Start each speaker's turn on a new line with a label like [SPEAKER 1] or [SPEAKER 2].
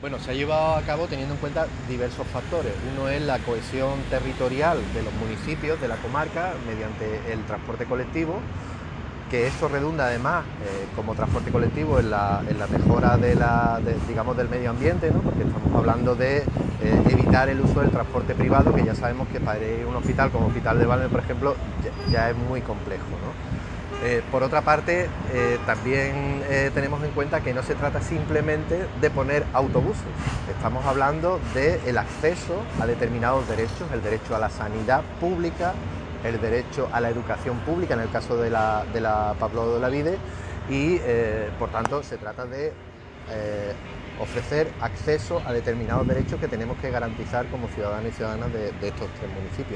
[SPEAKER 1] Bueno, se ha llevado a cabo teniendo en cuenta diversos factores. Uno es la cohesión territorial de los municipios, de la comarca, mediante el transporte colectivo, que eso redunda además eh, como transporte colectivo en la, mejora de la, digamos, del medio ambiente, ¿no? porque estamos hablando de eh, evitar el uso del transporte privado, que ya sabemos que para ir a un hospital como Hospital de Valme, por ejemplo, ya, es muy complejo. Eh, por otra parte, eh, también tenemos en cuenta que no se trata simplemente de poner autobuses, estamos hablando del acceso a determinados derechos, el derecho a la sanidad pública, el derecho a la educación pública en el caso de la, de la Pablo de la Vide y por tanto se trata de ofrecer acceso a determinados derechos que tenemos que garantizar como ciudadanos y ciudadanas de estos tres municipios.